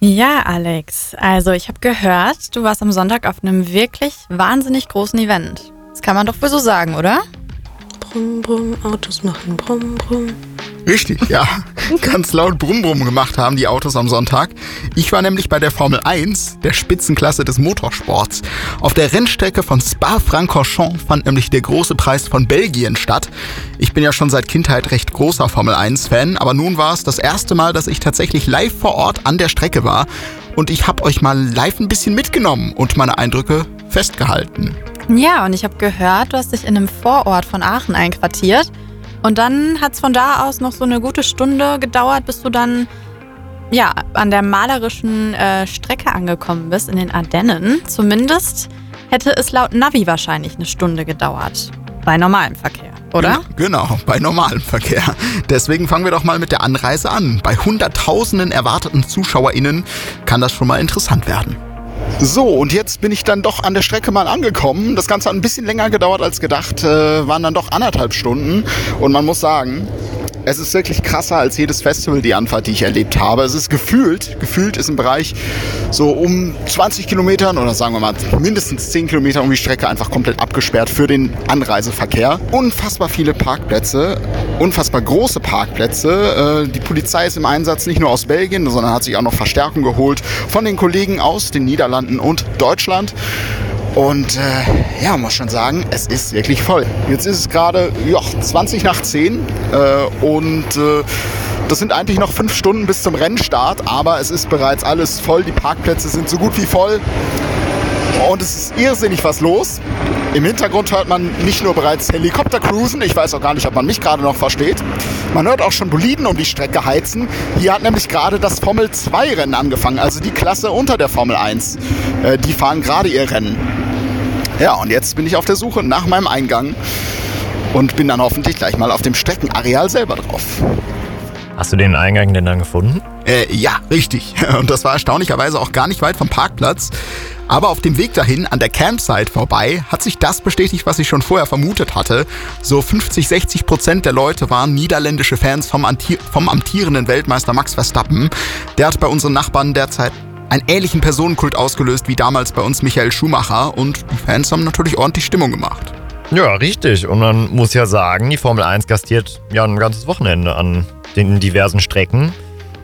Ja, Alex. Also ich habe gehört, du warst am Sonntag auf einem wirklich wahnsinnig großen Event. Das kann man doch wohl so sagen, oder? Brumm, brumm, Autos machen brumm, brumm. Richtig, ja. Ganz laut Brumm Brumm gemacht haben die Autos am Sonntag. Ich war nämlich bei der Formel 1, der Spitzenklasse des Motorsports. Auf der Rennstrecke von Spa-Francorchamps fand nämlich der große Preis von Belgien statt. Ich bin ja schon seit Kindheit recht großer Formel 1-Fan, aber nun war es das erste Mal, dass ich tatsächlich live vor Ort an der Strecke war. Und ich habe euch mal live ein bisschen mitgenommen und meine Eindrücke festgehalten. Ja, und ich habe gehört, du hast dich in einem Vorort von Aachen einquartiert. Und dann hat es von da aus noch so eine gute Stunde gedauert, bis du dann ja, an der malerischen äh, Strecke angekommen bist in den Ardennen. Zumindest hätte es laut Navi wahrscheinlich eine Stunde gedauert. Bei normalem Verkehr, oder? Genau, bei normalem Verkehr. Deswegen fangen wir doch mal mit der Anreise an. Bei Hunderttausenden erwarteten ZuschauerInnen kann das schon mal interessant werden. So, und jetzt bin ich dann doch an der Strecke mal angekommen. Das Ganze hat ein bisschen länger gedauert als gedacht, äh, waren dann doch anderthalb Stunden. Und man muss sagen, es ist wirklich krasser als jedes Festival, die Anfahrt, die ich erlebt habe. Es ist gefühlt, gefühlt ist im Bereich so um 20 Kilometern oder sagen wir mal mindestens 10 Kilometer um die Strecke einfach komplett abgesperrt für den Anreiseverkehr. Unfassbar viele Parkplätze, unfassbar große Parkplätze. Äh, die Polizei ist im Einsatz nicht nur aus Belgien, sondern hat sich auch noch Verstärkung geholt von den Kollegen aus den Niederlanden und Deutschland. Und äh, ja, muss schon sagen, es ist wirklich voll. Jetzt ist es gerade ja, 20 nach 10 äh, und äh, das sind eigentlich noch fünf Stunden bis zum Rennstart, aber es ist bereits alles voll. Die Parkplätze sind so gut wie voll. Und es ist irrsinnig was los. Im Hintergrund hört man nicht nur bereits Helikopter cruisen, ich weiß auch gar nicht, ob man mich gerade noch versteht. Man hört auch schon Boliden um die Strecke heizen. Hier hat nämlich gerade das Formel 2 Rennen angefangen, also die Klasse unter der Formel 1. Äh, die fahren gerade ihr Rennen. Ja, und jetzt bin ich auf der Suche nach meinem Eingang und bin dann hoffentlich gleich mal auf dem Streckenareal selber drauf. Hast du den Eingang denn dann gefunden? Äh, ja, richtig. Und das war erstaunlicherweise auch gar nicht weit vom Parkplatz. Aber auf dem Weg dahin, an der Campsite vorbei, hat sich das bestätigt, was ich schon vorher vermutet hatte. So 50, 60 Prozent der Leute waren niederländische Fans vom, vom amtierenden Weltmeister Max Verstappen. Der hat bei unseren Nachbarn derzeit einen ähnlichen Personenkult ausgelöst wie damals bei uns Michael Schumacher und die Fans haben natürlich ordentlich Stimmung gemacht. Ja, richtig. Und man muss ja sagen, die Formel 1 gastiert ja ein ganzes Wochenende an den diversen Strecken.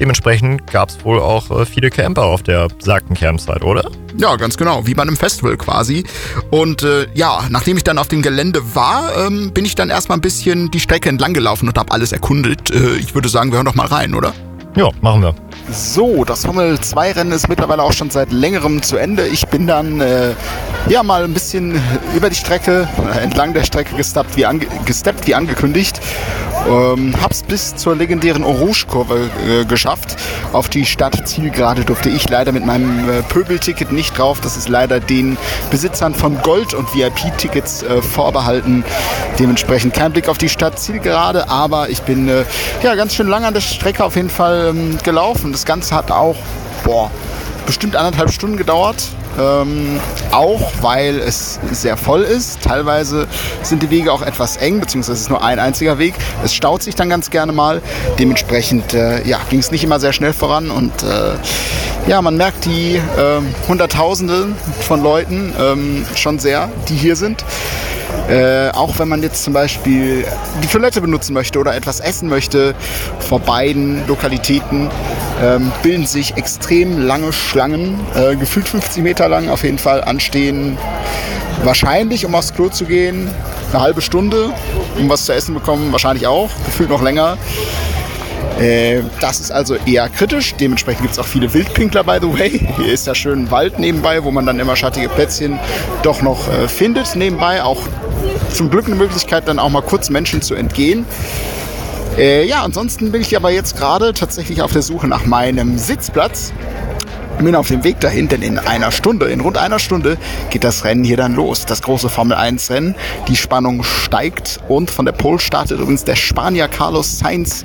Dementsprechend gab es wohl auch äh, viele Camper auf der besagten Campsite, oder? Ja, ganz genau, wie bei einem Festival quasi. Und äh, ja, nachdem ich dann auf dem Gelände war, ähm, bin ich dann erstmal ein bisschen die Strecke entlang gelaufen und habe alles erkundet. Äh, ich würde sagen, wir hören doch mal rein, oder? Ja, machen wir. So, das Formel 2 Rennen ist mittlerweile auch schon seit längerem zu Ende. Ich bin dann äh, ja mal ein bisschen über die Strecke, äh, entlang der Strecke gesteppt wie, ange gesteppt, wie angekündigt. Ähm, hab's bis zur legendären Orange-Kurve äh, geschafft. Auf die Stadt Zielgerade durfte ich leider mit meinem äh, Pöbelticket nicht drauf. Das ist leider den Besitzern von Gold- und VIP-Tickets äh, vorbehalten. Dementsprechend kein Blick auf die Stadt Zielgerade, aber ich bin äh, ja ganz schön lang an der Strecke auf jeden Fall ähm, gelaufen. Das Ganze hat auch boah, bestimmt anderthalb Stunden gedauert. Ähm, auch weil es sehr voll ist. Teilweise sind die Wege auch etwas eng, beziehungsweise es ist nur ein einziger Weg. Es staut sich dann ganz gerne mal. Dementsprechend äh, ja, ging es nicht immer sehr schnell voran und äh, ja, man merkt die äh, Hunderttausende von Leuten ähm, schon sehr, die hier sind. Äh, auch wenn man jetzt zum Beispiel die Toilette benutzen möchte oder etwas essen möchte, vor beiden Lokalitäten ähm, bilden sich extrem lange Schlangen, äh, gefühlt 50 Meter lang auf jeden Fall anstehen. Wahrscheinlich, um aufs Klo zu gehen, eine halbe Stunde, um was zu essen bekommen, wahrscheinlich auch, gefühlt noch länger. Äh, das ist also eher kritisch. Dementsprechend gibt es auch viele Wildpinkler, by the way. Hier ist ja schön Wald nebenbei, wo man dann immer schattige Plätzchen doch noch äh, findet nebenbei. Auch zum Glück eine Möglichkeit, dann auch mal kurz Menschen zu entgehen. Äh, ja, ansonsten bin ich aber jetzt gerade tatsächlich auf der Suche nach meinem Sitzplatz. Bin auf dem Weg dahin, denn in einer Stunde, in rund einer Stunde geht das Rennen hier dann los. Das große Formel 1 Rennen. Die Spannung steigt und von der Pole startet übrigens der Spanier Carlos Sainz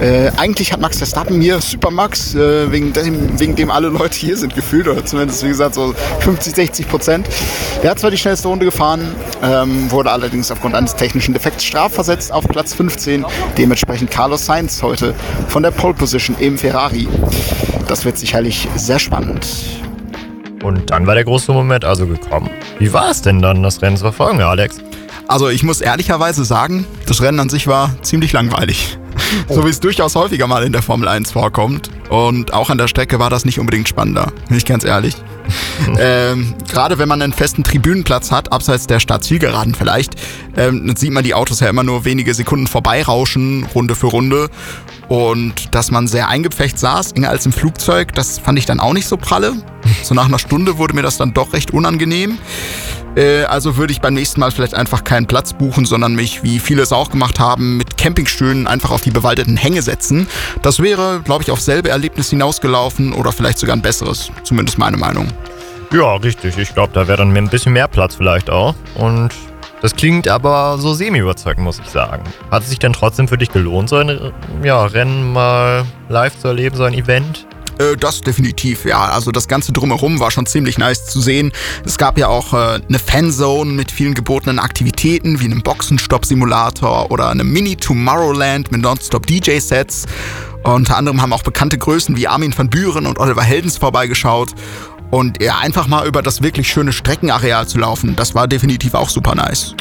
äh, eigentlich hat Max Verstappen hier Supermax, äh, wegen, dem, wegen dem alle Leute hier sind gefühlt, oder zumindest wie gesagt so 50, 60 Prozent. Der hat zwar die schnellste Runde gefahren, ähm, wurde allerdings aufgrund eines technischen Defekts strafversetzt auf Platz 15. Dementsprechend Carlos Sainz heute von der Pole Position im Ferrari. Das wird sicherlich sehr spannend. Und dann war der große Moment also gekommen. Wie war es denn dann, das Rennen zu verfolgen, Alex? Also ich muss ehrlicherweise sagen, das Rennen an sich war ziemlich langweilig. Oh. So wie es durchaus häufiger mal in der Formel 1 vorkommt. Und auch an der Strecke war das nicht unbedingt spannender, bin ich ganz ehrlich. ähm, Gerade wenn man einen festen Tribünenplatz hat, abseits der Startzielgeraden vielleicht, ähm, dann sieht man die Autos ja immer nur wenige Sekunden vorbeirauschen, Runde für Runde. Und dass man sehr eingepfecht saß, enger als im Flugzeug, das fand ich dann auch nicht so pralle. So nach einer Stunde wurde mir das dann doch recht unangenehm. Äh, also würde ich beim nächsten Mal vielleicht einfach keinen Platz buchen, sondern mich, wie viele es auch gemacht haben, Campingstühlen einfach auf die bewaldeten Hänge setzen. Das wäre, glaube ich, auf selbe Erlebnis hinausgelaufen oder vielleicht sogar ein besseres. Zumindest meine Meinung. Ja, richtig. Ich glaube, da wäre dann ein bisschen mehr Platz vielleicht auch. Und das klingt aber so semi-überzeugend, muss ich sagen. Hat es sich denn trotzdem für dich gelohnt, so ein ja, Rennen mal live zu erleben, so ein Event? Äh, das definitiv, ja. Also das Ganze drumherum war schon ziemlich nice zu sehen. Es gab ja auch äh, eine Fanzone mit vielen gebotenen Aktivitäten, wie einem Boxenstopp-Simulator oder einem Mini-Tomorrowland mit Nonstop-DJ-Sets. Unter anderem haben auch bekannte Größen wie Armin van Buren und Oliver Heldens vorbeigeschaut. Und ja, einfach mal über das wirklich schöne Streckenareal zu laufen, das war definitiv auch super nice.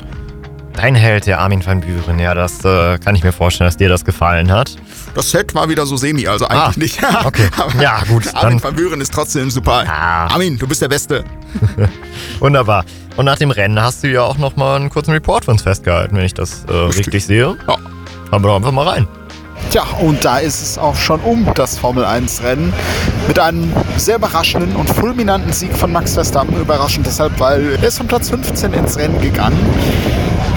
Dein Held, der Armin van Buren, ja, das äh, kann ich mir vorstellen, dass dir das gefallen hat. Das Set war wieder so semi, also eigentlich ah, nicht. okay, ja gut. Armin van Buren ist trotzdem super. Ah. Armin, du bist der Beste. Wunderbar. Und nach dem Rennen hast du ja auch nochmal einen kurzen Report für uns festgehalten, wenn ich das äh, richtig sehe. Ja. Haben wir doch einfach mal rein. Tja, und da ist es auch schon um das Formel 1-Rennen mit einem sehr überraschenden und fulminanten Sieg von Max Verstappen. Überraschend deshalb, weil er ist von Platz 15 ins Rennen gegangen.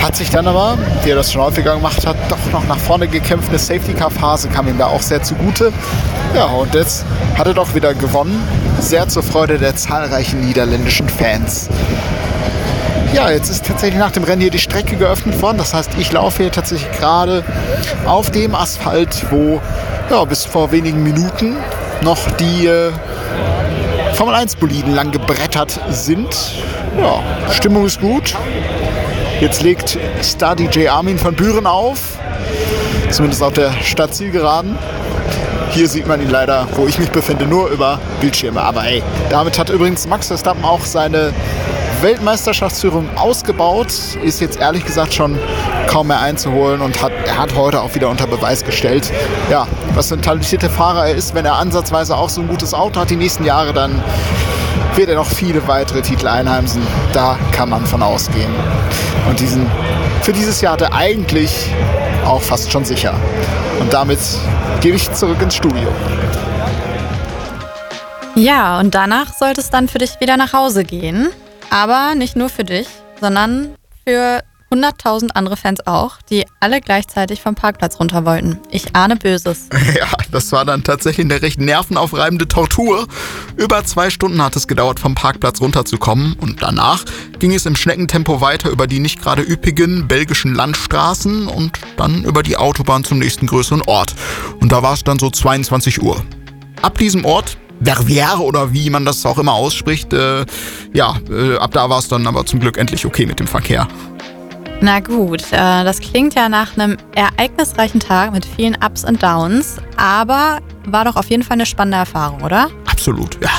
Hat sich dann aber, wie er das schon häufiger gemacht hat, doch noch nach vorne gekämpft. Eine Safety-Car-Phase kam ihm da auch sehr zugute. Ja, und jetzt hat er doch wieder gewonnen. Sehr zur Freude der zahlreichen niederländischen Fans. Ja, jetzt ist tatsächlich nach dem Rennen hier die Strecke geöffnet worden. Das heißt, ich laufe hier tatsächlich gerade auf dem Asphalt, wo ja, bis vor wenigen Minuten noch die äh, Formel 1 Boliden lang gebrettert sind. Ja, Stimmung ist gut. Jetzt legt Star DJ Armin von Büren auf. Zumindest auf der Stadtzielgeraden. Hier sieht man ihn leider, wo ich mich befinde, nur über Bildschirme. Aber hey, damit hat übrigens Max Verstappen auch seine Weltmeisterschaftsführung ausgebaut, ist jetzt ehrlich gesagt schon kaum mehr einzuholen und hat, er hat heute auch wieder unter Beweis gestellt, ja, was für ein talentierter Fahrer er ist. Wenn er ansatzweise auch so ein gutes Auto hat die nächsten Jahre, dann wird er noch viele weitere Titel einheimsen. Da kann man von ausgehen. Und diesen, für dieses Jahr hat er eigentlich auch fast schon sicher. Und damit gebe ich zurück ins Studio. Ja, und danach sollte es dann für dich wieder nach Hause gehen. Aber nicht nur für dich, sondern für 100.000 andere Fans auch, die alle gleichzeitig vom Parkplatz runter wollten. Ich ahne Böses. Ja, das war dann tatsächlich eine recht nervenaufreibende Tortur. Über zwei Stunden hat es gedauert, vom Parkplatz runterzukommen und danach ging es im Schneckentempo weiter über die nicht gerade üppigen belgischen Landstraßen und dann über die Autobahn zum nächsten größeren Ort. Und da war es dann so 22 Uhr. Ab diesem Ort Vervière oder wie man das auch immer ausspricht. Äh, ja, äh, ab da war es dann aber zum Glück endlich okay mit dem Verkehr. Na gut, äh, das klingt ja nach einem ereignisreichen Tag mit vielen Ups und Downs, aber war doch auf jeden Fall eine spannende Erfahrung, oder? Absolut, ja.